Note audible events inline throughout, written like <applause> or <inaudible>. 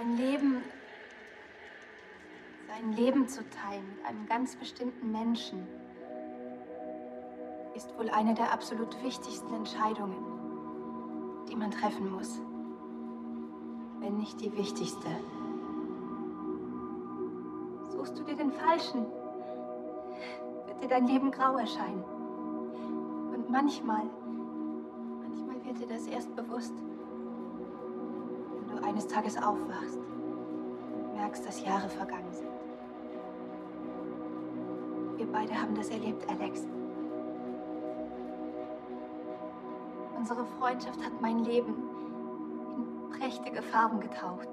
Sein Leben. Sein Leben zu teilen mit einem ganz bestimmten Menschen ist wohl eine der absolut wichtigsten Entscheidungen, die man treffen muss. Wenn nicht die wichtigste. Suchst du dir den Falschen, wird dir dein Leben grau erscheinen. Und manchmal, manchmal wird dir das erst bewusst, eines Tages aufwachst merkst, dass Jahre vergangen sind. Wir beide haben das erlebt, Alex. Unsere Freundschaft hat mein Leben in prächtige Farben getaucht.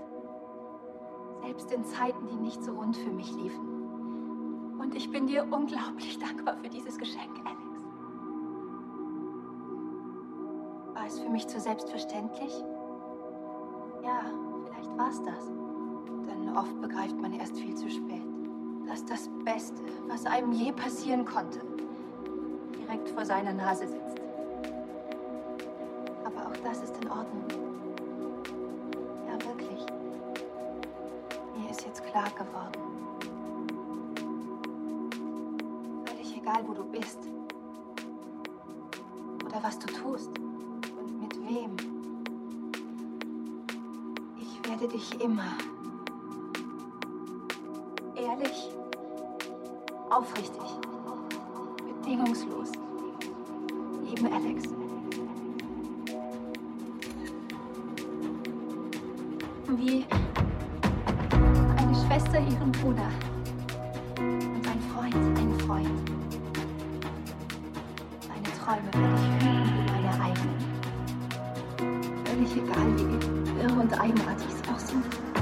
Selbst in Zeiten, die nicht so rund für mich liefen. Und ich bin dir unglaublich <laughs> dankbar für dieses Geschenk, Alex. War es für mich zu selbstverständlich? Ja, vielleicht war es das. Denn oft begreift man erst viel zu spät, dass das Beste, was einem je passieren konnte, direkt vor seiner Nase sitzt das ist in Ordnung. Dich immer ehrlich, aufrichtig, bedingungslos lieben, Alex. wie eine Schwester ihren Bruder und ein Freund einen Freund. Meine Träume werde ich hüten wie meine eigenen. Völlig egal, wie irre und eigenartig sie auch